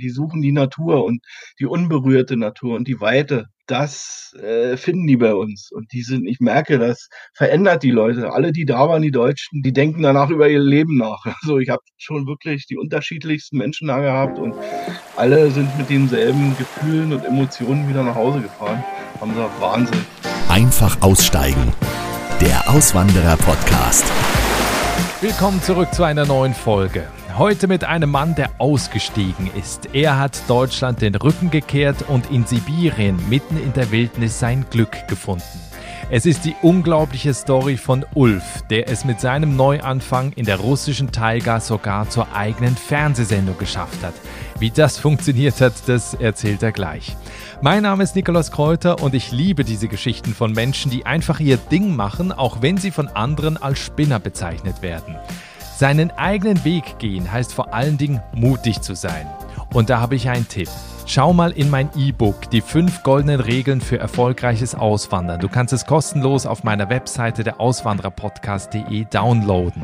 Die suchen die Natur und die unberührte Natur und die Weite. Das äh, finden die bei uns. Und die sind, ich merke, das verändert die Leute. Alle, die da waren, die Deutschen, die denken danach über ihr Leben nach. Also ich habe schon wirklich die unterschiedlichsten Menschen da gehabt und alle sind mit denselben Gefühlen und Emotionen wieder nach Hause gefahren. Haben gesagt, Wahnsinn. Einfach aussteigen. Der Auswanderer-Podcast. Willkommen zurück zu einer neuen Folge. Heute mit einem Mann, der ausgestiegen ist. Er hat Deutschland den Rücken gekehrt und in Sibirien mitten in der Wildnis sein Glück gefunden. Es ist die unglaubliche Story von Ulf, der es mit seinem Neuanfang in der russischen Taiga sogar zur eigenen Fernsehsendung geschafft hat. Wie das funktioniert hat, das erzählt er gleich. Mein Name ist Nikolaus Kräuter und ich liebe diese Geschichten von Menschen, die einfach ihr Ding machen, auch wenn sie von anderen als Spinner bezeichnet werden. Seinen eigenen Weg gehen heißt vor allen Dingen mutig zu sein. Und da habe ich einen Tipp. Schau mal in mein E-Book, die fünf goldenen Regeln für erfolgreiches Auswandern. Du kannst es kostenlos auf meiner Webseite der Auswandererpodcast.de downloaden.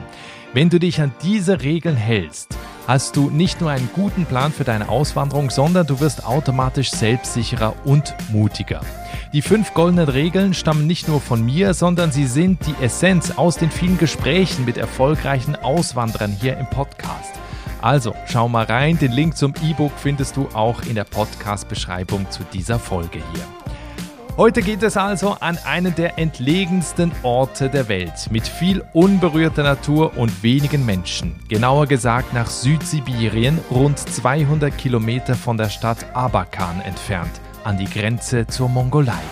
Wenn du dich an diese Regeln hältst, hast du nicht nur einen guten Plan für deine Auswanderung, sondern du wirst automatisch selbstsicherer und mutiger. Die fünf goldenen Regeln stammen nicht nur von mir, sondern sie sind die Essenz aus den vielen Gesprächen mit erfolgreichen Auswanderern hier im Podcast. Also schau mal rein, den Link zum E-Book findest du auch in der Podcast-Beschreibung zu dieser Folge hier. Heute geht es also an einen der entlegensten Orte der Welt mit viel unberührter Natur und wenigen Menschen. Genauer gesagt nach Südsibirien, rund 200 Kilometer von der Stadt Abakan entfernt, an die Grenze zur Mongolei.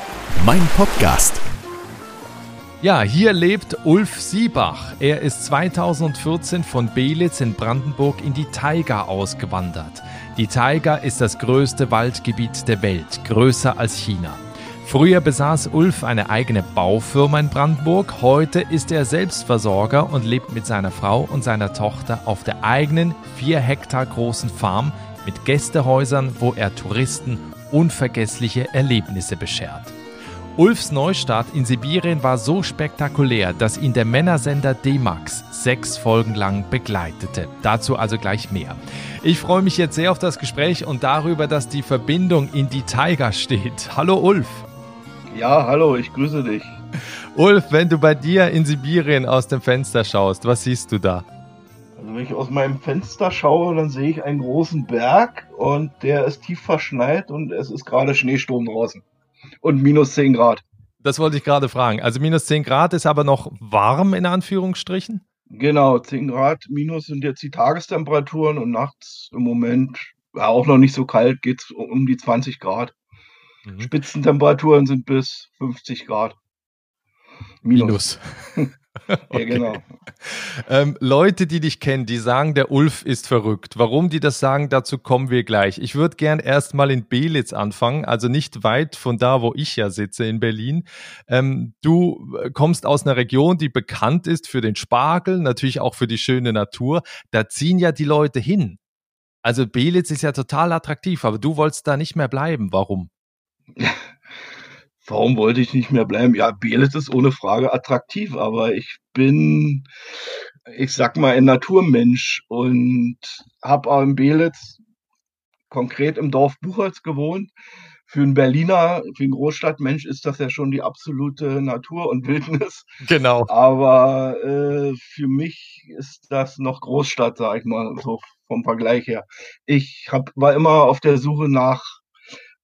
Mein Podcast ja, hier lebt Ulf Siebach. Er ist 2014 von Belitz in Brandenburg in die Taiga ausgewandert. Die Taiga ist das größte Waldgebiet der Welt, größer als China. Früher besaß Ulf eine eigene Baufirma in Brandenburg, heute ist er Selbstversorger und lebt mit seiner Frau und seiner Tochter auf der eigenen vier Hektar großen Farm mit Gästehäusern, wo er Touristen unvergessliche Erlebnisse beschert. Ulfs Neustart in Sibirien war so spektakulär, dass ihn der Männersender D-Max sechs Folgen lang begleitete. Dazu also gleich mehr. Ich freue mich jetzt sehr auf das Gespräch und darüber, dass die Verbindung in die Tiger steht. Hallo Ulf. Ja, hallo, ich grüße dich. Ulf, wenn du bei dir in Sibirien aus dem Fenster schaust, was siehst du da? Wenn ich aus meinem Fenster schaue, dann sehe ich einen großen Berg und der ist tief verschneit und es ist gerade Schneesturm draußen und minus 10 Grad. Das wollte ich gerade fragen. Also minus 10 Grad ist aber noch warm in Anführungsstrichen? Genau, 10 Grad minus sind jetzt die Tagestemperaturen und nachts im Moment ja, auch noch nicht so kalt, geht es um die 20 Grad. Mhm. Spitzentemperaturen sind bis 50 Grad. Minus. Minus. Okay. Ja, genau. Ähm, Leute, die dich kennen, die sagen, der Ulf ist verrückt. Warum die das sagen, dazu kommen wir gleich. Ich würde gern erstmal in Belitz anfangen, also nicht weit von da, wo ich ja sitze in Berlin. Ähm, du äh, kommst aus einer Region, die bekannt ist für den Spargel, natürlich auch für die schöne Natur. Da ziehen ja die Leute hin. Also Belitz ist ja total attraktiv, aber du wolltest da nicht mehr bleiben. Warum? Warum wollte ich nicht mehr bleiben? Ja, Belitz ist ohne Frage attraktiv, aber ich bin, ich sag mal, ein Naturmensch und habe auch in Belitz konkret im Dorf Buchholz gewohnt. Für einen Berliner, für einen Großstadtmensch ist das ja schon die absolute Natur und Wildnis. Genau. Aber äh, für mich ist das noch Großstadt, sag ich mal, so vom Vergleich her. Ich hab, war immer auf der Suche nach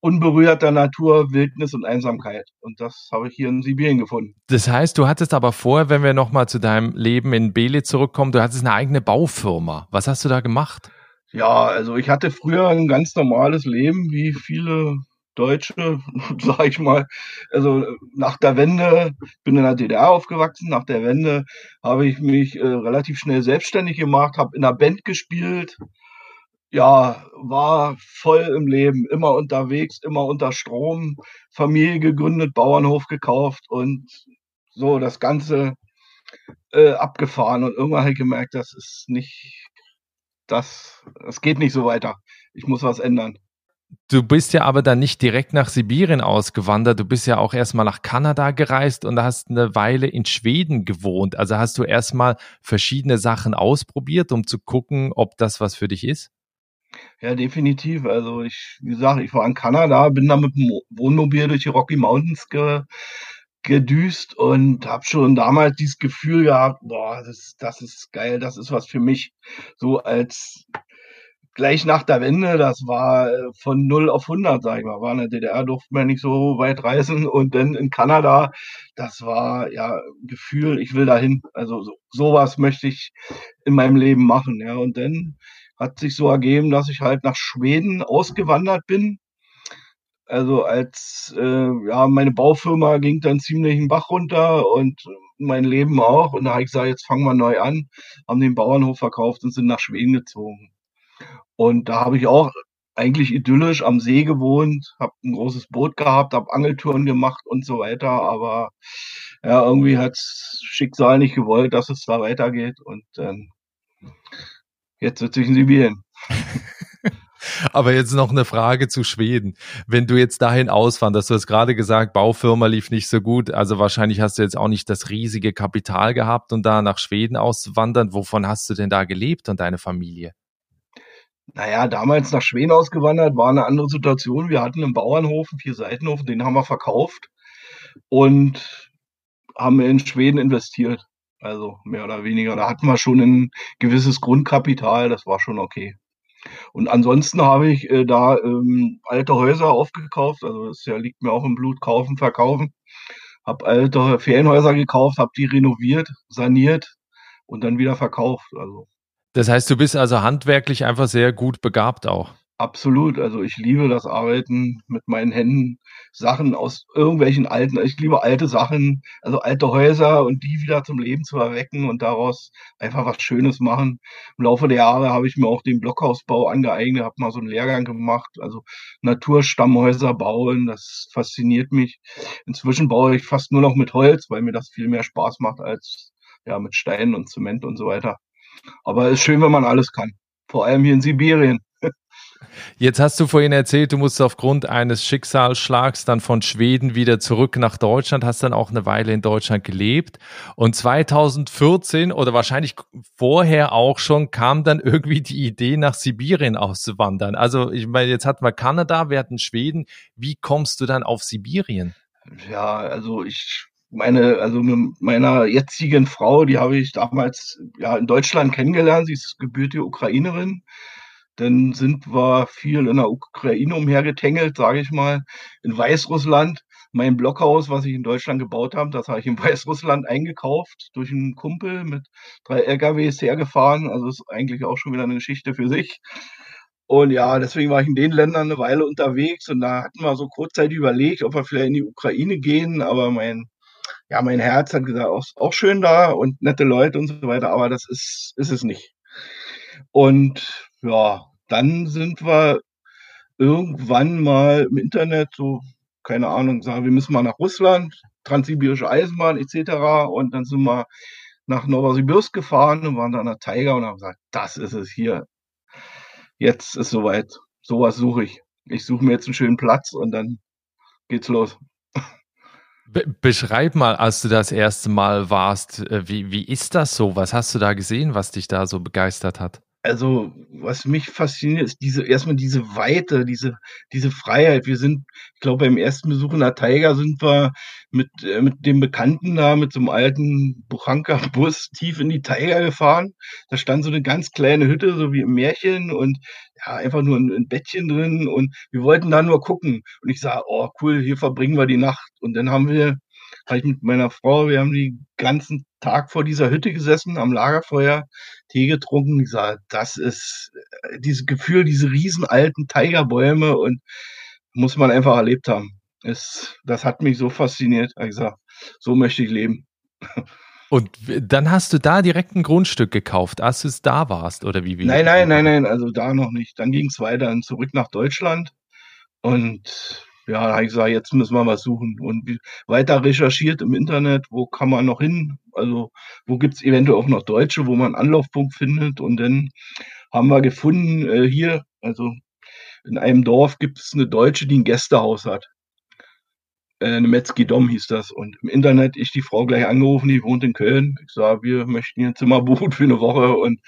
unberührter Natur, Wildnis und Einsamkeit. Und das habe ich hier in Sibirien gefunden. Das heißt, du hattest aber vorher, wenn wir nochmal zu deinem Leben in Beli zurückkommen, du hattest eine eigene Baufirma. Was hast du da gemacht? Ja, also ich hatte früher ein ganz normales Leben, wie viele Deutsche, sag ich mal. Also nach der Wende, bin in der DDR aufgewachsen, nach der Wende habe ich mich äh, relativ schnell selbstständig gemacht, habe in einer Band gespielt, ja, war voll im Leben, immer unterwegs, immer unter Strom, Familie gegründet, Bauernhof gekauft und so das Ganze äh, abgefahren. Und irgendwann habe ich gemerkt, das ist nicht, das, das geht nicht so weiter. Ich muss was ändern. Du bist ja aber dann nicht direkt nach Sibirien ausgewandert. Du bist ja auch erstmal nach Kanada gereist und hast eine Weile in Schweden gewohnt. Also hast du erstmal verschiedene Sachen ausprobiert, um zu gucken, ob das was für dich ist? Ja, definitiv. Also ich, wie gesagt, ich war in Kanada, bin da mit dem Wohnmobil durch die Rocky Mountains ge, gedüst und habe schon damals dieses Gefühl gehabt, boah, das, das ist geil, das ist was für mich. So als gleich nach der Wende, das war äh, von 0 auf 100, sag ich mal. War in der DDR, durfte man nicht so weit reisen und dann in Kanada, das war ja Gefühl, ich will dahin. Also so, sowas möchte ich in meinem Leben machen, ja. Und dann hat sich so ergeben, dass ich halt nach Schweden ausgewandert bin. Also als äh, ja meine Baufirma ging dann ziemlich den Bach runter und mein Leben auch. Und da habe ich gesagt, jetzt fangen wir neu an, haben den Bauernhof verkauft und sind nach Schweden gezogen. Und da habe ich auch eigentlich idyllisch am See gewohnt, habe ein großes Boot gehabt, habe Angeltouren gemacht und so weiter. Aber ja, irgendwie hat Schicksal nicht gewollt, dass es da weitergeht. Und ähm, Jetzt sitze ich in Sibirien. Aber jetzt noch eine Frage zu Schweden. Wenn du jetzt dahin auswanderst, du hast gerade gesagt, Baufirma lief nicht so gut, also wahrscheinlich hast du jetzt auch nicht das riesige Kapital gehabt und da nach Schweden auswandern. Wovon hast du denn da gelebt und deine Familie? Naja, damals nach Schweden ausgewandert war eine andere Situation. Wir hatten einen Bauernhof, einen Vier-Seitenhof, den haben wir verkauft und haben in Schweden investiert. Also mehr oder weniger. Da hatten wir schon ein gewisses Grundkapital, das war schon okay. Und ansonsten habe ich äh, da ähm, alte Häuser aufgekauft, also das ja, liegt mir auch im Blut, kaufen, verkaufen. Habe alte Ferienhäuser gekauft, habe die renoviert, saniert und dann wieder verkauft. Also. Das heißt, du bist also handwerklich einfach sehr gut begabt auch. Absolut. Also ich liebe das Arbeiten mit meinen Händen, Sachen aus irgendwelchen alten, ich liebe alte Sachen, also alte Häuser und die wieder zum Leben zu erwecken und daraus einfach was Schönes machen. Im Laufe der Jahre habe ich mir auch den Blockhausbau angeeignet, habe mal so einen Lehrgang gemacht, also Naturstammhäuser bauen, das fasziniert mich. Inzwischen baue ich fast nur noch mit Holz, weil mir das viel mehr Spaß macht als ja mit Steinen und Zement und so weiter. Aber es ist schön, wenn man alles kann. Vor allem hier in Sibirien. Jetzt hast du vorhin erzählt, du musst aufgrund eines Schicksalsschlags dann von Schweden wieder zurück nach Deutschland, hast dann auch eine Weile in Deutschland gelebt. Und 2014 oder wahrscheinlich vorher auch schon kam dann irgendwie die Idee, nach Sibirien auszuwandern. Also ich meine, jetzt hatten wir Kanada, wir hatten Schweden. Wie kommst du dann auf Sibirien? Ja, also ich meine, also mit meiner jetzigen Frau, die habe ich damals ja in Deutschland kennengelernt. Sie ist gebürtige Ukrainerin. Dann sind wir viel in der Ukraine umhergetängelt, sage ich mal, in Weißrussland. Mein Blockhaus, was ich in Deutschland gebaut habe, das habe ich in Weißrussland eingekauft durch einen Kumpel mit drei LKWs hergefahren. Also ist eigentlich auch schon wieder eine Geschichte für sich. Und ja, deswegen war ich in den Ländern eine Weile unterwegs und da hatten wir so kurzzeitig überlegt, ob wir vielleicht in die Ukraine gehen, aber mein, ja, mein Herz hat gesagt, auch, auch schön da und nette Leute und so weiter, aber das ist, ist es nicht. Und ja, dann sind wir irgendwann mal im Internet so, keine Ahnung, sagen, wir müssen mal nach Russland, transsibirische Eisenbahn etc. Und dann sind wir nach Novosibirsk gefahren und waren da an der Tiger und haben gesagt, das ist es hier. Jetzt ist soweit. Sowas suche ich. Ich suche mir jetzt einen schönen Platz und dann geht's los. Be beschreib mal, als du das erste Mal warst, äh, wie, wie ist das so? Was hast du da gesehen, was dich da so begeistert hat? Also, was mich fasziniert, ist diese erstmal diese Weite, diese diese Freiheit. Wir sind ich glaube, beim ersten Besuch in der Taiga sind wir mit äh, mit dem Bekannten da mit so einem alten Buchanka-Bus tief in die Taiga gefahren. Da stand so eine ganz kleine Hütte, so wie im Märchen und ja, einfach nur ein 'n Bettchen drin und wir wollten da nur gucken. Und ich sage: „Oh cool, hier verbringen wir die Nacht.“ Und dann haben wir habe ich mit meiner Frau wir haben den ganzen Tag vor dieser Hütte gesessen, am Lagerfeuer, Tee getrunken. Ich sage, das ist äh, dieses Gefühl, diese riesen alten Tigerbäume und muss man einfach erlebt haben. Es, das hat mich so fasziniert. Ich sage, so möchte ich leben. Und dann hast du da direkt ein Grundstück gekauft, als du es da warst, oder wie? wie nein, nein, nein, nein, also da noch nicht. Dann ging es weiter zurück nach Deutschland und ja, habe ich gesagt, jetzt müssen wir was suchen. Und weiter recherchiert im Internet, wo kann man noch hin? Also, wo gibt es eventuell auch noch Deutsche, wo man einen Anlaufpunkt findet? Und dann haben wir gefunden, äh, hier, also in einem Dorf gibt es eine Deutsche, die ein Gästehaus hat. Äh, eine Metzgi Dom hieß das. Und im Internet ich die Frau gleich angerufen, die wohnt in Köln. Ich sage, wir möchten hier ein Zimmer buchen für eine Woche. Und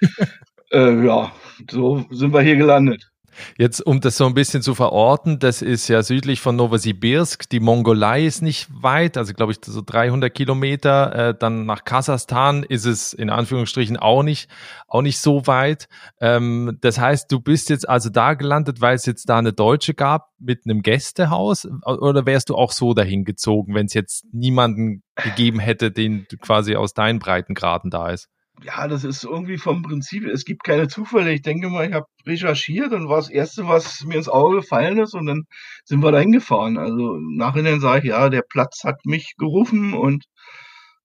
Äh, ja, so sind wir hier gelandet. Jetzt, um das so ein bisschen zu verorten, das ist ja südlich von Novosibirsk. Die Mongolei ist nicht weit, also glaube ich so 300 Kilometer. Äh, dann nach Kasachstan ist es in Anführungsstrichen auch nicht, auch nicht so weit. Ähm, das heißt, du bist jetzt also da gelandet, weil es jetzt da eine Deutsche gab mit einem Gästehaus, oder wärst du auch so dahin gezogen, wenn es jetzt niemanden gegeben hätte, den quasi aus deinen Breitengraden da ist? Ja, das ist irgendwie vom Prinzip, es gibt keine Zufälle. Ich denke mal, ich habe recherchiert und war das Erste, was mir ins Auge gefallen ist und dann sind wir da hingefahren. Also nachhinein sage ich, ja, der Platz hat mich gerufen und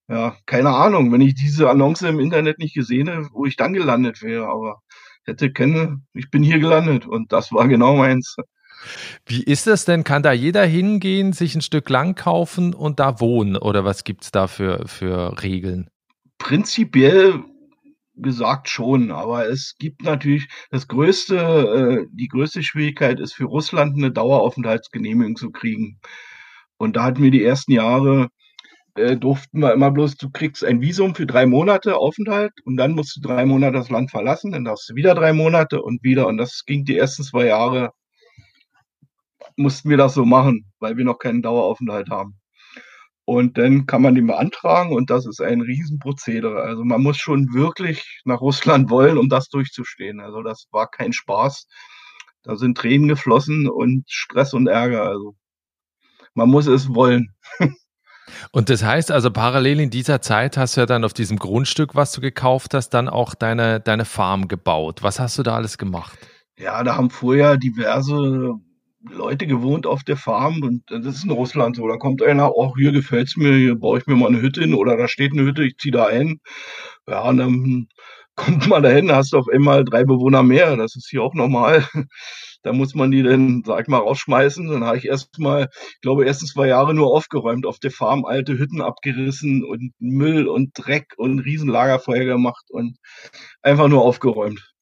ja, keine Ahnung, wenn ich diese Annonce im Internet nicht gesehen hätte, wo ich dann gelandet wäre, aber hätte kenne, ich bin hier gelandet und das war genau meins. Wie ist das denn? Kann da jeder hingehen, sich ein Stück Land kaufen und da wohnen? Oder was gibt's da für, für Regeln? Prinzipiell gesagt schon, aber es gibt natürlich das größte, äh, die größte Schwierigkeit ist für Russland eine Daueraufenthaltsgenehmigung zu kriegen. Und da hatten wir die ersten Jahre, äh, durften wir immer bloß, du kriegst ein Visum für drei Monate Aufenthalt und dann musst du drei Monate das Land verlassen, dann darfst du wieder drei Monate und wieder. Und das ging die ersten zwei Jahre, mussten wir das so machen, weil wir noch keinen Daueraufenthalt haben. Und dann kann man den beantragen und das ist ein Riesenprozedere. Also man muss schon wirklich nach Russland wollen, um das durchzustehen. Also das war kein Spaß. Da sind Tränen geflossen und Stress und Ärger. Also man muss es wollen. Und das heißt also, parallel in dieser Zeit hast du ja dann auf diesem Grundstück, was du gekauft hast, dann auch deine, deine Farm gebaut. Was hast du da alles gemacht? Ja, da haben vorher diverse Leute gewohnt auf der Farm und das ist in Russland so. Da kommt einer, oh, hier gefällt's mir, hier baue ich mir mal eine Hütte hin oder da steht eine Hütte, ich ziehe da ein. Ja, und dann kommt man dahin, hast du auf einmal drei Bewohner mehr. Das ist hier auch normal. Da muss man die dann, sag ich mal, rausschmeißen. Dann habe ich erst mal, ich glaube, ersten zwei Jahre nur aufgeräumt, auf der Farm alte Hütten abgerissen und Müll und Dreck und Riesenlagerfeuer gemacht und einfach nur aufgeräumt.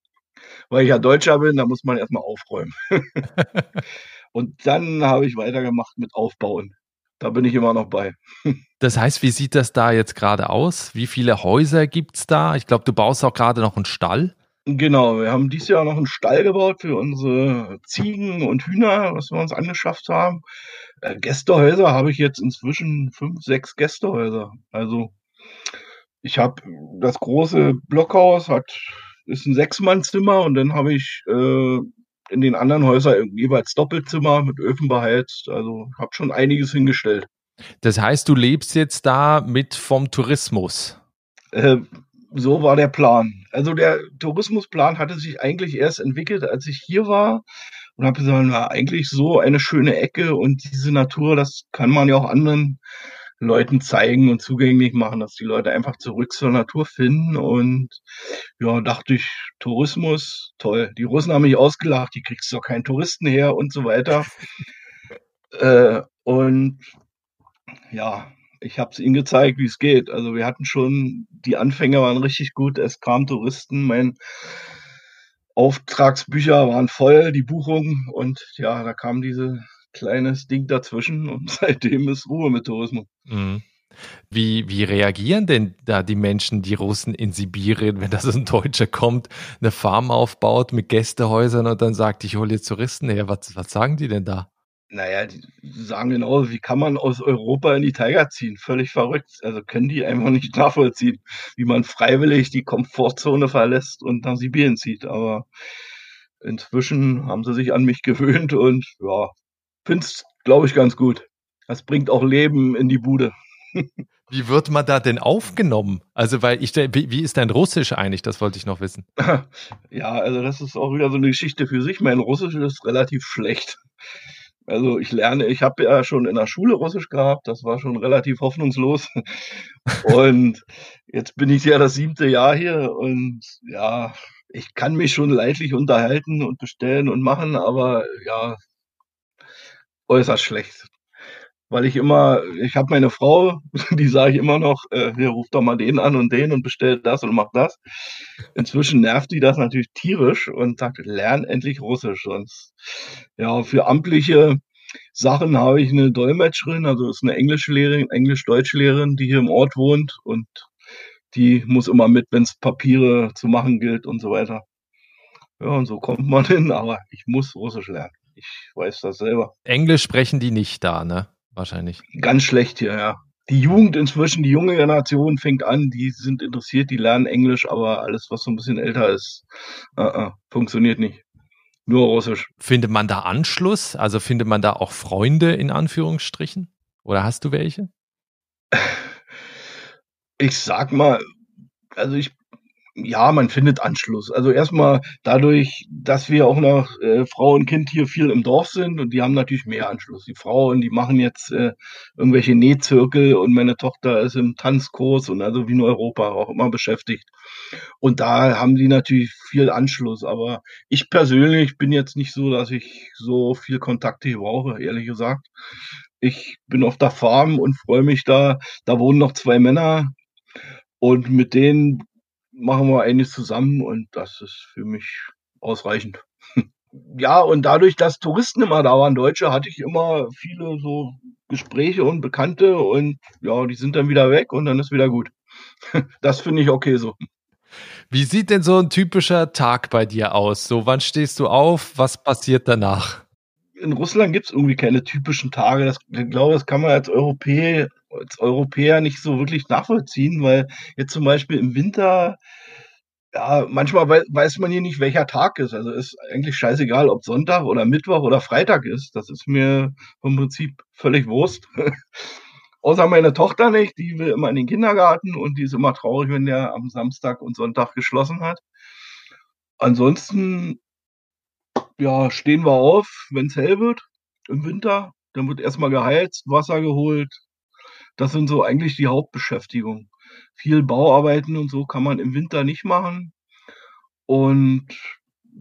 Weil ich ja Deutscher bin, da muss man erstmal aufräumen. Und dann habe ich weitergemacht mit Aufbauen. Da bin ich immer noch bei. Das heißt, wie sieht das da jetzt gerade aus? Wie viele Häuser gibt es da? Ich glaube, du baust auch gerade noch einen Stall. Genau, wir haben dieses Jahr noch einen Stall gebaut für unsere Ziegen und Hühner, was wir uns angeschafft haben. Äh, Gästehäuser habe ich jetzt inzwischen fünf, sechs Gästehäuser. Also ich habe das große Blockhaus, hat ist ein Sechsmannzimmer und dann habe ich äh, in den anderen Häusern jeweils Doppelzimmer mit Öfen beheizt. Also habe schon einiges hingestellt. Das heißt, du lebst jetzt da mit vom Tourismus? Äh, so war der Plan. Also der Tourismusplan hatte sich eigentlich erst entwickelt, als ich hier war und habe gesagt, na, eigentlich so eine schöne Ecke und diese Natur, das kann man ja auch anderen Leuten zeigen und zugänglich machen, dass die Leute einfach zurück zur Natur finden. Und ja, dachte ich, Tourismus, toll. Die Russen haben mich ausgelacht, die kriegst doch keinen Touristen her und so weiter. äh, und ja, ich habe es ihnen gezeigt, wie es geht. Also wir hatten schon, die Anfänge waren richtig gut, es kamen Touristen, mein Auftragsbücher waren voll, die Buchungen und ja, da kam diese kleines Ding dazwischen und seitdem ist Ruhe mit Tourismus. Mhm. Wie, wie reagieren denn da die Menschen, die Russen in Sibirien, wenn da so ein Deutscher kommt, eine Farm aufbaut mit Gästehäusern und dann sagt, ich hole jetzt Touristen her? Was, was sagen die denn da? Naja, die sagen genau, wie kann man aus Europa in die Tiger ziehen? Völlig verrückt. Also können die einfach nicht nachvollziehen, wie man freiwillig die Komfortzone verlässt und nach Sibirien zieht. Aber inzwischen haben sie sich an mich gewöhnt und ja, finde es, glaube ich, ganz gut. Das bringt auch Leben in die Bude. Wie wird man da denn aufgenommen? Also, weil ich, wie, wie ist dein Russisch eigentlich? Das wollte ich noch wissen. Ja, also das ist auch wieder so eine Geschichte für sich. Mein Russisch ist relativ schlecht. Also ich lerne, ich habe ja schon in der Schule Russisch gehabt, das war schon relativ hoffnungslos. Und jetzt bin ich ja das siebte Jahr hier und ja, ich kann mich schon leidlich unterhalten und bestellen und machen, aber ja, äußerst schlecht. Weil ich immer, ich habe meine Frau, die sage ich immer noch, äh, hier ruft doch mal den an und den und bestellt das und macht das. Inzwischen nervt die das natürlich tierisch und sagt, lern endlich Russisch. Sonst, ja, für amtliche Sachen habe ich eine Dolmetscherin, also ist eine Englischlehrerin, Englisch-Deutsch-Lehrerin, die hier im Ort wohnt und die muss immer mit, wenn es Papiere zu machen gilt und so weiter. Ja, und so kommt man hin, aber ich muss Russisch lernen. Ich weiß das selber. Englisch sprechen die nicht da, ne? Wahrscheinlich. Ganz schlecht hier, ja. Die Jugend inzwischen, die junge Generation fängt an, die sind interessiert, die lernen Englisch, aber alles, was so ein bisschen älter ist, uh -uh, funktioniert nicht. Nur Russisch. Findet man da Anschluss? Also findet man da auch Freunde in Anführungsstrichen? Oder hast du welche? Ich sag mal, also ich ja, man findet Anschluss. Also erstmal dadurch, dass wir auch noch äh, Frau und Kind hier viel im Dorf sind und die haben natürlich mehr Anschluss. Die Frauen, die machen jetzt äh, irgendwelche Nähzirkel und meine Tochter ist im Tanzkurs und also wie in Europa auch immer beschäftigt. Und da haben die natürlich viel Anschluss. Aber ich persönlich bin jetzt nicht so, dass ich so viel Kontakte hier brauche, ehrlich gesagt. Ich bin auf der Farm und freue mich da. Da wohnen noch zwei Männer, und mit denen machen wir einiges zusammen und das ist für mich ausreichend. ja, und dadurch, dass Touristen immer da waren, Deutsche, hatte ich immer viele so Gespräche und Bekannte und ja, die sind dann wieder weg und dann ist wieder gut. das finde ich okay so. Wie sieht denn so ein typischer Tag bei dir aus? So, wann stehst du auf? Was passiert danach? In Russland gibt es irgendwie keine typischen Tage. Das, ich glaube, das kann man als Europäer als Europäer nicht so wirklich nachvollziehen, weil jetzt zum Beispiel im Winter, ja, manchmal weiß man hier nicht, welcher Tag ist. Also ist eigentlich scheißegal, ob Sonntag oder Mittwoch oder Freitag ist. Das ist mir vom Prinzip völlig Wurst. Außer meine Tochter nicht, die will immer in den Kindergarten und die ist immer traurig, wenn der am Samstag und Sonntag geschlossen hat. Ansonsten, ja, stehen wir auf, wenn es hell wird im Winter. Dann wird erstmal geheizt, Wasser geholt, das sind so eigentlich die Hauptbeschäftigungen. Viel Bauarbeiten und so kann man im Winter nicht machen. Und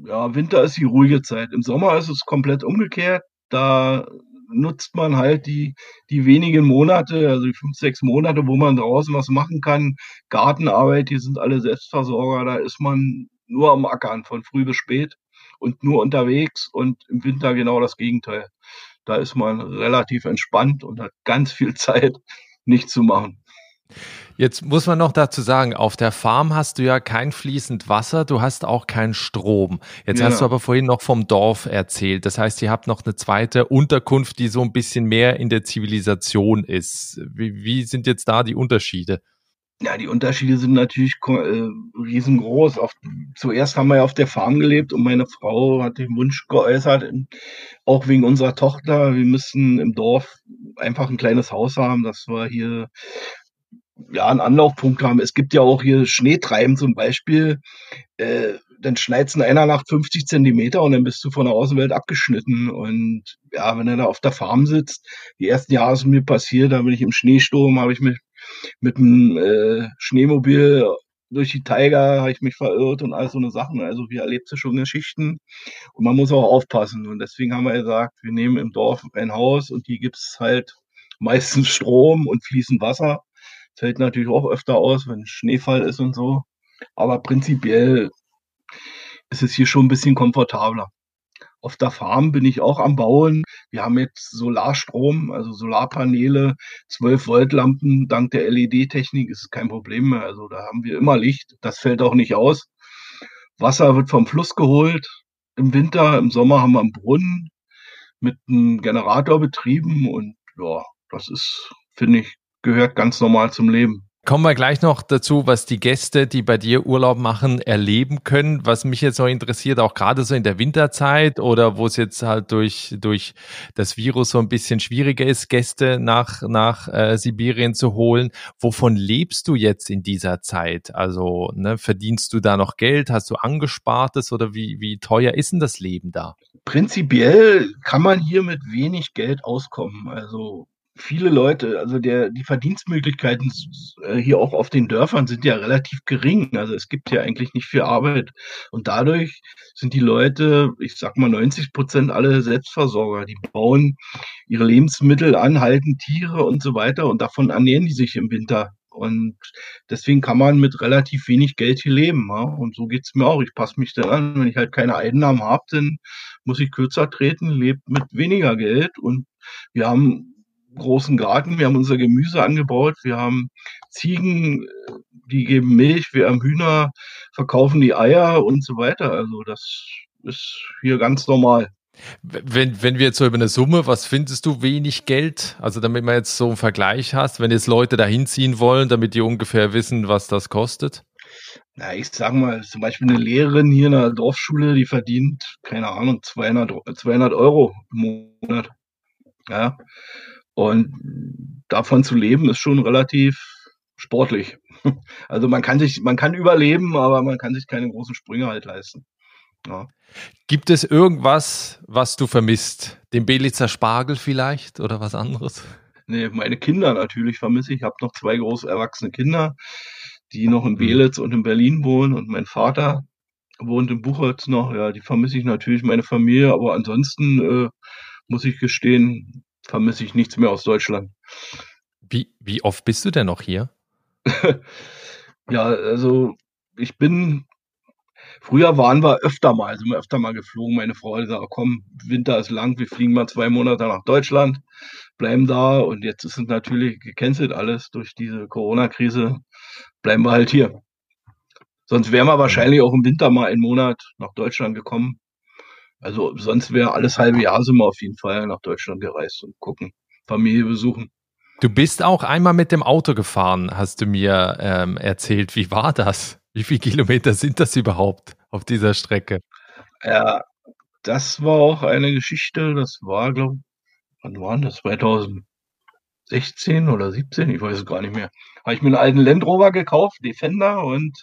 ja, Winter ist die ruhige Zeit. Im Sommer ist es komplett umgekehrt. Da nutzt man halt die, die wenigen Monate, also die fünf, sechs Monate, wo man draußen was machen kann. Gartenarbeit, die sind alle Selbstversorger, da ist man nur am Ackern von früh bis spät und nur unterwegs und im Winter genau das Gegenteil. Da ist man relativ entspannt und hat ganz viel Zeit, nichts zu machen. Jetzt muss man noch dazu sagen, auf der Farm hast du ja kein fließend Wasser, du hast auch keinen Strom. Jetzt ja. hast du aber vorhin noch vom Dorf erzählt. Das heißt, ihr habt noch eine zweite Unterkunft, die so ein bisschen mehr in der Zivilisation ist. Wie, wie sind jetzt da die Unterschiede? Ja, die Unterschiede sind natürlich äh, riesengroß. Auf, zuerst haben wir ja auf der Farm gelebt und meine Frau hat den Wunsch geäußert, auch wegen unserer Tochter, wir müssen im Dorf einfach ein kleines Haus haben, dass wir hier ja einen Anlaufpunkt haben. Es gibt ja auch hier Schneetreiben zum Beispiel. Äh, dann schneit's in einer Nacht 50 Zentimeter und dann bist du von der Außenwelt abgeschnitten. Und ja, wenn er da auf der Farm sitzt, die ersten Jahre ist mir passiert, da bin ich im Schneesturm, habe ich mich mit dem äh, Schneemobil durch die Tiger habe ich mich verirrt und all so eine Sachen. Also wir erlebt ja schon Geschichten und man muss auch aufpassen. Und deswegen haben wir gesagt, wir nehmen im Dorf ein Haus und hier gibt's halt meistens Strom und fließend Wasser. Fällt natürlich auch öfter aus, wenn Schneefall ist und so. Aber prinzipiell ist es hier schon ein bisschen komfortabler. Auf der Farm bin ich auch am Bauen. Wir haben jetzt Solarstrom, also Solarpaneele, 12 Volt Lampen. Dank der LED-Technik ist es kein Problem mehr. Also da haben wir immer Licht. Das fällt auch nicht aus. Wasser wird vom Fluss geholt. Im Winter, im Sommer haben wir einen Brunnen mit einem Generator betrieben und ja, das ist, finde ich, gehört ganz normal zum Leben. Kommen wir gleich noch dazu, was die Gäste, die bei dir Urlaub machen, erleben können. Was mich jetzt noch interessiert, auch gerade so in der Winterzeit oder wo es jetzt halt durch, durch das Virus so ein bisschen schwieriger ist, Gäste nach, nach äh, Sibirien zu holen. Wovon lebst du jetzt in dieser Zeit? Also ne, verdienst du da noch Geld? Hast du Angespartes oder wie, wie teuer ist denn das Leben da? Prinzipiell kann man hier mit wenig Geld auskommen. Also viele Leute, also der, die Verdienstmöglichkeiten äh, hier auch auf den Dörfern sind ja relativ gering. Also es gibt ja eigentlich nicht viel Arbeit. Und dadurch sind die Leute, ich sag mal 90 Prozent alle Selbstversorger. Die bauen ihre Lebensmittel an, halten Tiere und so weiter und davon ernähren die sich im Winter. Und deswegen kann man mit relativ wenig Geld hier leben. Ja? Und so geht's mir auch. Ich passe mich dann an. Wenn ich halt keine Einnahmen habe, dann muss ich kürzer treten, lebe mit weniger Geld. Und wir haben großen Garten, wir haben unser Gemüse angebaut, wir haben Ziegen, die geben Milch, wir haben Hühner, verkaufen die Eier und so weiter. Also das ist hier ganz normal. Wenn, wenn wir jetzt so über eine Summe, was findest du wenig Geld? Also damit man jetzt so einen Vergleich hast, wenn jetzt Leute dahin ziehen wollen, damit die ungefähr wissen, was das kostet? Na, ich sag mal, zum Beispiel eine Lehrerin hier in der Dorfschule, die verdient, keine Ahnung, 200, 200 Euro im Monat. Ja. Und davon zu leben ist schon relativ sportlich. Also man kann sich, man kann überleben, aber man kann sich keine großen Sprünge halt leisten. Ja. Gibt es irgendwas, was du vermisst? Den Belitzer Spargel vielleicht oder was anderes? Nee, meine Kinder natürlich vermisse ich. Ich habe noch zwei große erwachsene Kinder, die noch in mhm. Belitz und in Berlin wohnen und mein Vater wohnt in Buchholz noch. Ja, die vermisse ich natürlich, meine Familie, aber ansonsten äh, muss ich gestehen, vermisse ich nichts mehr aus Deutschland. Wie, wie oft bist du denn noch hier? ja, also ich bin Früher waren wir öfter mal, sind wir öfter mal geflogen. Meine Frau hat gesagt, komm, Winter ist lang, wir fliegen mal zwei Monate nach Deutschland, bleiben da und jetzt ist es natürlich gecancelt alles durch diese Corona-Krise, bleiben wir halt hier. Sonst wären wir wahrscheinlich auch im Winter mal einen Monat nach Deutschland gekommen. Also sonst wäre alles halbe Jahr sind wir auf jeden Fall nach Deutschland gereist und gucken, Familie besuchen. Du bist auch einmal mit dem Auto gefahren, hast du mir ähm, erzählt. Wie war das? Wie viele Kilometer sind das überhaupt auf dieser Strecke? Ja, das war auch eine Geschichte. Das war, glaube ich, wann waren das? 2016 oder 17? Ich weiß es gar nicht mehr. Habe ich mir einen alten Land Rover gekauft, Defender, und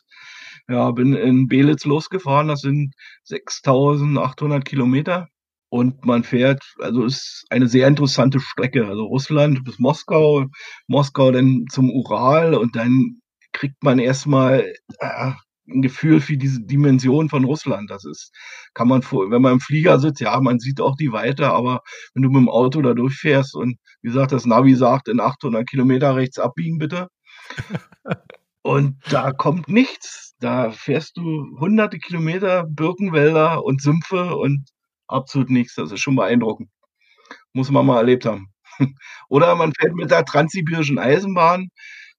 ja, bin in Belitz losgefahren. Das sind 6800 Kilometer. Und man fährt, also ist eine sehr interessante Strecke. Also Russland bis Moskau, Moskau dann zum Ural und dann kriegt man erstmal äh, ein Gefühl für diese Dimension von Russland. Das ist, kann man, wenn man im Flieger sitzt, ja, man sieht auch die Weite, aber wenn du mit dem Auto da durchfährst und wie gesagt, das Navi sagt, in 800 Kilometer rechts abbiegen bitte. und da kommt nichts. Da fährst du hunderte Kilometer Birkenwälder und Sümpfe und absolut nichts. Das ist schon beeindruckend. Muss man mal erlebt haben. Oder man fährt mit der transsibirischen Eisenbahn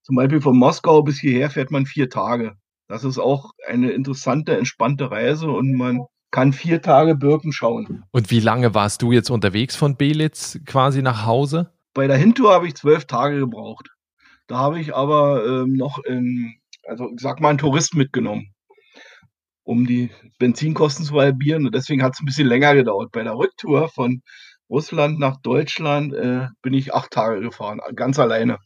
zum Beispiel von Moskau bis hierher fährt man vier Tage. Das ist auch eine interessante, entspannte Reise und man kann vier Tage Birken schauen. Und wie lange warst du jetzt unterwegs von Belitz quasi nach Hause? Bei der Hintour habe ich zwölf Tage gebraucht. Da habe ich aber ähm, noch, in, also ich sag mal, einen Tourist mitgenommen, um die Benzinkosten zu halbieren. Und deswegen hat es ein bisschen länger gedauert. Bei der Rücktour von Russland nach Deutschland äh, bin ich acht Tage gefahren, ganz alleine.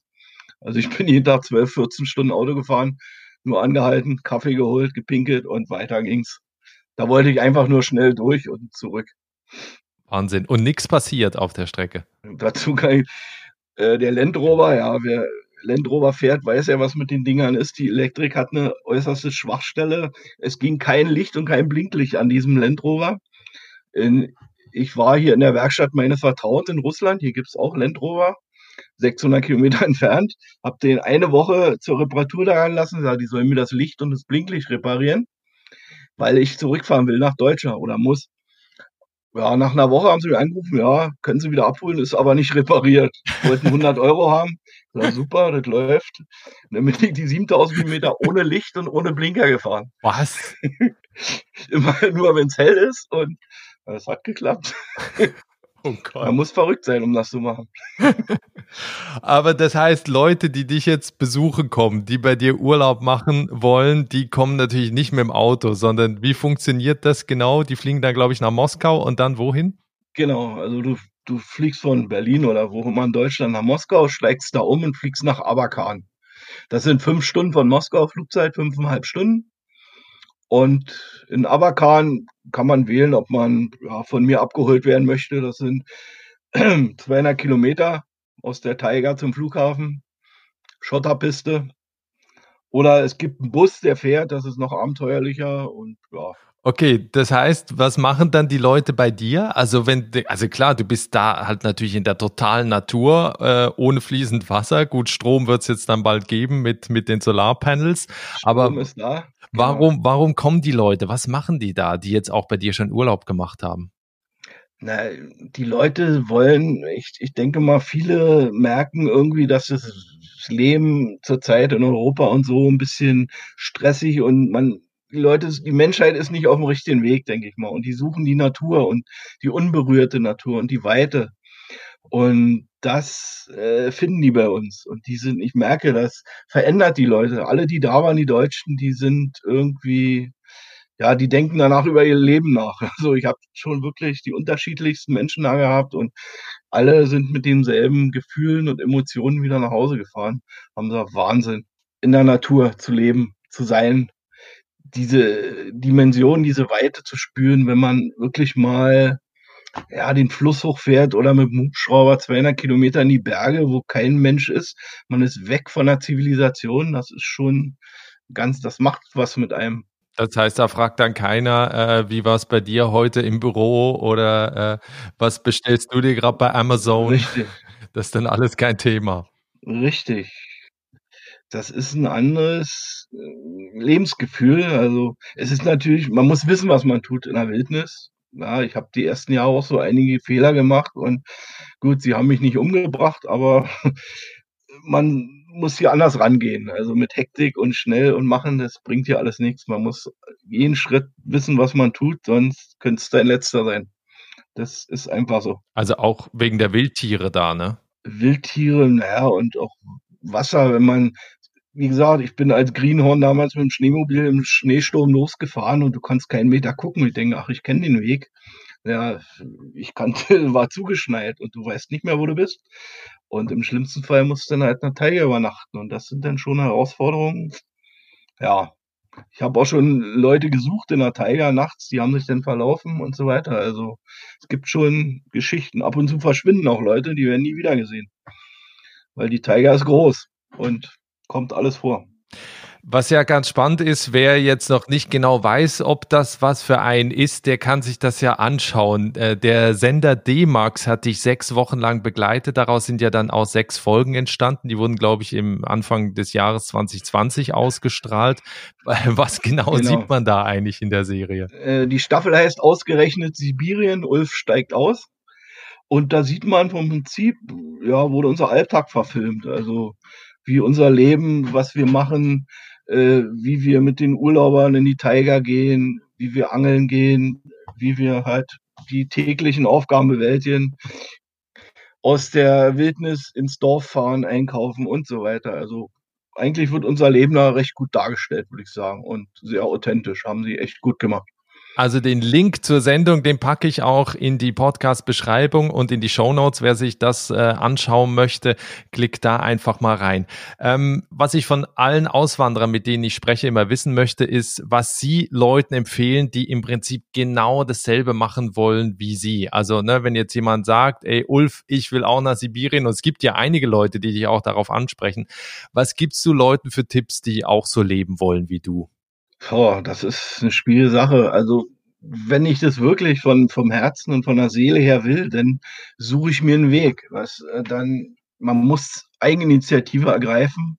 Also ich bin jeden Tag 12, 14 Stunden Auto gefahren, nur angehalten, Kaffee geholt, gepinkelt und weiter ging's. Da wollte ich einfach nur schnell durch und zurück. Wahnsinn. Und nichts passiert auf der Strecke. Dazu kann ich, äh, der Land Rover, ja, wer Land Rover fährt, weiß ja, was mit den Dingern ist. Die Elektrik hat eine äußerste Schwachstelle. Es ging kein Licht und kein Blinklicht an diesem Land Rover. In, ich war hier in der Werkstatt meines Vertrauens in Russland. Hier gibt's auch Land Rover. 600 Kilometer entfernt, habe den eine Woche zur Reparatur da lassen, gesagt, die sollen mir das Licht und das Blinklicht reparieren, weil ich zurückfahren will nach Deutschland oder muss. Ja, nach einer Woche haben sie mir angerufen, ja, können sie wieder abholen, ist aber nicht repariert. Wollten 100 Euro haben. Ja, super, das läuft. Und dann bin ich die 7000 Kilometer ohne Licht und ohne Blinker gefahren. Was? Immer nur, wenn es hell ist und es hat geklappt. Oh. Man muss verrückt sein, um das zu machen. Aber das heißt, Leute, die dich jetzt besuchen kommen, die bei dir Urlaub machen wollen, die kommen natürlich nicht mit dem Auto, sondern wie funktioniert das genau? Die fliegen dann, glaube ich, nach Moskau und dann wohin? Genau, also du, du fliegst von Berlin oder wo immer in Deutschland nach Moskau, steigst da um und fliegst nach Abakan. Das sind fünf Stunden von Moskau Flugzeit, fünfeinhalb Stunden. Und in Abakan kann man wählen, ob man ja, von mir abgeholt werden möchte. Das sind 200 Kilometer aus der Taiga zum Flughafen, Schotterpiste. Oder es gibt einen Bus, der fährt, das ist noch abenteuerlicher und ja. Okay, das heißt, was machen dann die Leute bei dir? Also wenn, also klar, du bist da halt natürlich in der totalen Natur, äh, ohne fließend Wasser. Gut, Strom wird es jetzt dann bald geben mit, mit den Solarpanels. Strom aber ist da. Warum, warum kommen die Leute? Was machen die da, die jetzt auch bei dir schon Urlaub gemacht haben? Na, die Leute wollen ich ich denke mal, viele merken irgendwie, dass das Leben zurzeit in Europa und so 'n bisschen stressig und man die Leute die Menschheit ist nicht aufm richtigen Weg, denke ich mal. Und die suchen die Natur und die unberührte Natur und die Weite. Und das, äh, finden die bei uns. Und die sind ich merke, das verändert die Leute. Alle, die da waren, die Deutschen, die sind irgendwie ja, die denken danach über ihr Leben nach. Also, ich habe schon wirklich die unterschiedlichsten Menschen da gehabt und alle sind mit denselben Gefühlen und Emotionen wieder nach Hause gefahren, haben gesagt: „Wahnsinn, in der Natur zu leben, zu sein, diese Dimension, diese Weite zu spüren, wenn man wirklich mal, ja, den Fluss hochfährt oder mit'm Hubschrauber 200 Kilometer in die Berge, wo kein Mensch ist. Man ist weg von der Zivilisation. Das ist schon ganz das macht was mit einem. Das heißt, da fragt dann keiner, äh, wie war's bei dir heute im Büro oder, äh, was bestellst du dir grad bei Amazon? Richtig. Das ist dann alles kein Thema. Richtig. Das ist 'n anderes, äh, Lebensgefühl. Also, es ist natürlich man muss wissen, was man tut in der Wildnis. Ja, ich habe die ersten Jahre auch so einige Fehler gemacht und gut, sie haben mich nicht umgebracht, aber man muss hier anders rangehen. Also, mit Hektik und schnell und machen, das bringt hier alles nix. Man muss jeden Schritt wissen, was man tut, sonst könnt's dein letzter sein. Das ist einfach so. Also, auch wegen der Wildtiere da, ne? Wildtiere, na ja, und auch Wasser, wenn man wie gesagt, ich bin als Greenhorn damals mit'm Schneemobil im Schneesturm losgefahren und du kannst keinen Meter gucken. Ich denke: „Ach, ich kenne den Weg.“ Ja, ich kannte war zugeschneit und du weißt nicht mehr, wo du bist. Und im schlimmsten Fall musst du dann halt in 'ner Taiga übernachten und das sind dann schon Herausforderungen. Ja, ich habe auch schon Leute gesucht in der Taiga nachts, die haben sich dann verlaufen und so weiter. Also, es gibt schon Geschichten. Ab und zu verschwinden auch Leute, die werden nie wiedergesehen. Weil die Taiga ist groß und kommt alles vor. Was ja ganz spannend ist, wer jetzt noch nicht genau weiß, ob das was für einen ist, der kann sich das ja anschauen. Äh, der Sender D-Max hat dich sechs Wochen lang begleitet. Daraus sind ja dann auch sechs Folgen entstanden. Die wurden, glaube ich, im Anfang des Jahres 2020 ausgestrahlt. Was genau, genau. sieht man da eigentlich in der Serie? Äh, die Staffel heißt ausgerechnet Sibirien. Ulf steigt aus. Und da sieht man vom Prinzip, ja, wurde unser Alltag verfilmt. Also, wie unser Leben, was wir machen, äh, wie wir mit den Urlaubern in die Taiga gehen, wie wir angeln gehen, wie wir halt die täglichen Aufgaben bewältigen, aus der Wildnis ins Dorf fahren, einkaufen und so weiter. Also, eigentlich wird unser Leben da recht gut dargestellt, würde ich sagen, und sehr authentisch, haben sie echt gut gemacht. Also den Link zur Sendung, den packe ich auch in die Podcast-Beschreibung und in die Show Notes. Wer sich das äh, anschauen möchte, klickt da einfach mal rein. Ähm, was ich von allen Auswanderern, mit denen ich spreche, immer wissen möchte, ist, was Sie Leuten empfehlen, die im Prinzip genau dasselbe machen wollen wie Sie. Also, ne, wenn jetzt jemand sagt, ey, Ulf, ich will auch nach Sibirien, und es gibt ja einige Leute, die dich auch darauf ansprechen. Was gibst du Leuten für Tipps, die auch so leben wollen wie du? Boah, das ist 'ne schwierige Sache. Also, wenn ich das wirklich von vom Herzen und von der Seele her will, dann suche ich mir 'n Weg, was, äh, dann man muss Eigeninitiative ergreifen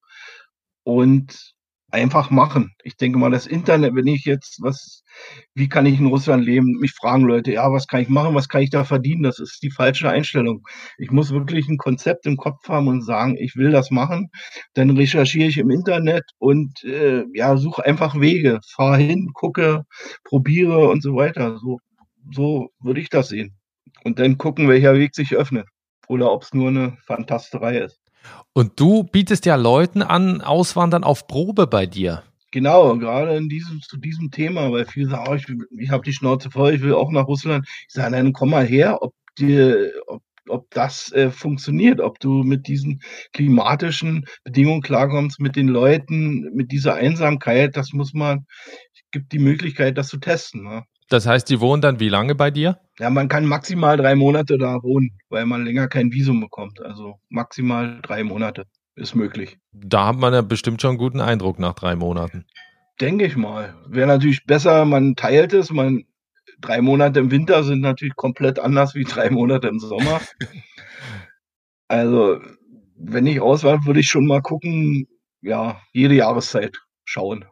und einfach machen. Ich denke mal, das Internet wenn ich jetzt was wie kann ich in Russland leben? Mich fragen Leute: „Ja, was kann ich machen? Was kann ich da verdienen?“ Das ist die falsche Einstellung. Ich muss wirklich 'n Konzept im Kopf haben und sagen: „Ich will das machen.“ Dann recherchiere ich im Internet und, äh, ja, suche einfach Wege, fahre hin, gucke, probiere und so weiter. So so würde ich das sehen. Und dann gucken, welcher Weg sich öffnet oder ob's nur 'ne Fantasterei ist. Und du bietest ja Leuten an, auswandern auf Probe bei dir. Genau, gerade in diesem zu diesem Thema, weil viele sagen: „Oh, ich ich habe die Schnauze voll, ich will auch nach Russland.“ Ich sage: „Nein, komm mal her, ob dir ob ob das, äh, funktioniert, ob du mit diesen klimatischen Bedingungen klarkommst, mit den Leuten, mit dieser Einsamkeit, das muss man gibt die Möglichkeit, das zu testen, ne? Das heißt, die wohnen dann wie lange bei dir? Ja, man kann maximal 3 Monate da wohnen, weil man länger kein Visum bekommt. Also, maximal 3 Monate ist möglich. Da hat man ja bestimmt schon 'n guten Eindruck nach 3 Monaten. Denke ich mal. Wäre natürlich besser, man teilt es, man 3 Monate im Winter sind natürlich komplett anders wie 3 Monate im Sommer. Also, wenn ich auswandere, würde ich schon mal gucken, ja, jede Jahreszeit schauen.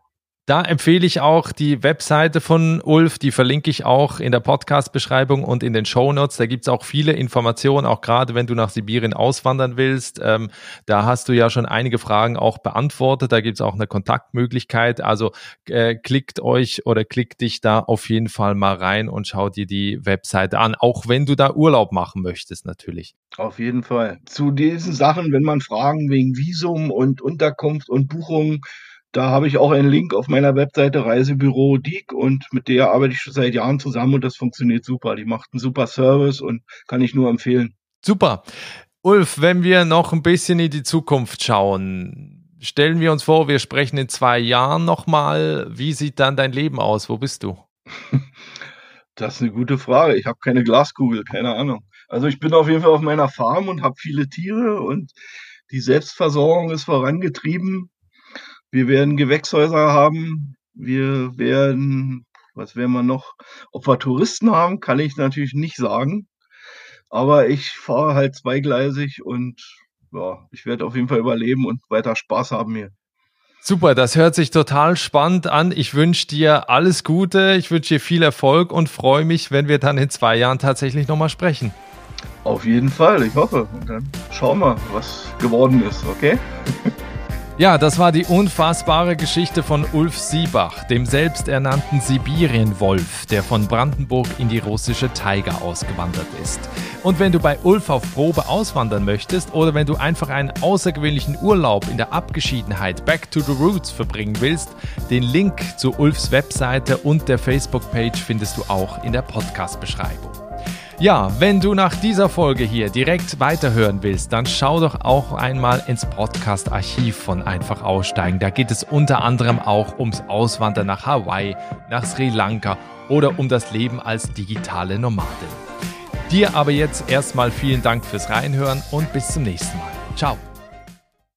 Da empfehle ich auch die Webseite von Ulf, die verlinke ich auch in der Podcast-Beschreibung und in den Show Notes. Da gibt's auch viele Informationen, auch gerade wenn du nach Sibirien auswandern willst. Ähm, da hast du ja schon einige Fragen auch beantwortet. Da gibt's auch eine Kontaktmöglichkeit. Also äh, klickt euch oder klickt dich da auf jeden Fall mal rein und schau dir die Webseite an, auch wenn du da Urlaub machen möchtest natürlich. Auf jeden Fall. Zu diesen Sachen, wenn man Fragen wegen Visum und Unterkunft und Buchung da habe ich auch einen Link auf meiner Webseite Reisebüro Diek und mit der arbeite ich schon seit Jahren zusammen und das funktioniert super. Die macht einen super Service und kann ich nur empfehlen. Super. Ulf, wenn wir noch ein bisschen in die Zukunft schauen, stellen wir uns vor, wir sprechen in zwei Jahren nochmal. Wie sieht dann dein Leben aus? Wo bist du? Das ist eine gute Frage. Ich habe keine Glaskugel, keine Ahnung. Also ich bin auf jeden Fall auf meiner Farm und habe viele Tiere und die Selbstversorgung ist vorangetrieben. Wir werden Gewächshäuser haben. Wir werden, was werden wir noch? Ob wir Touristen haben, kann ich natürlich nicht sagen. Aber ich fahre halt zweigleisig und ja, ich werde auf jeden Fall überleben und weiter Spaß haben hier. Super, das hört sich total spannend an. Ich wünsche dir alles Gute, ich wünsche dir viel Erfolg und freue mich, wenn wir dann in zwei Jahren tatsächlich nochmal sprechen. Auf jeden Fall, ich hoffe. Und dann schauen wir, was geworden ist, okay? Ja, das war die unfassbare Geschichte von Ulf Siebach, dem selbsternannten Sibirienwolf, der von Brandenburg in die russische Taiga ausgewandert ist. Und wenn du bei Ulf auf Probe auswandern möchtest oder wenn du einfach einen außergewöhnlichen Urlaub in der Abgeschiedenheit Back to the Roots verbringen willst, den Link zu Ulfs Webseite und der Facebook-Page findest du auch in der Podcast-Beschreibung. Ja, wenn du nach dieser Folge hier direkt weiterhören willst, dann schau doch auch einmal ins Podcast-Archiv von Einfach Aussteigen. Da geht es unter anderem auch ums Auswandern nach Hawaii, nach Sri Lanka oder um das Leben als digitale Nomadin. Dir aber jetzt erstmal vielen Dank fürs Reinhören und bis zum nächsten Mal. Ciao.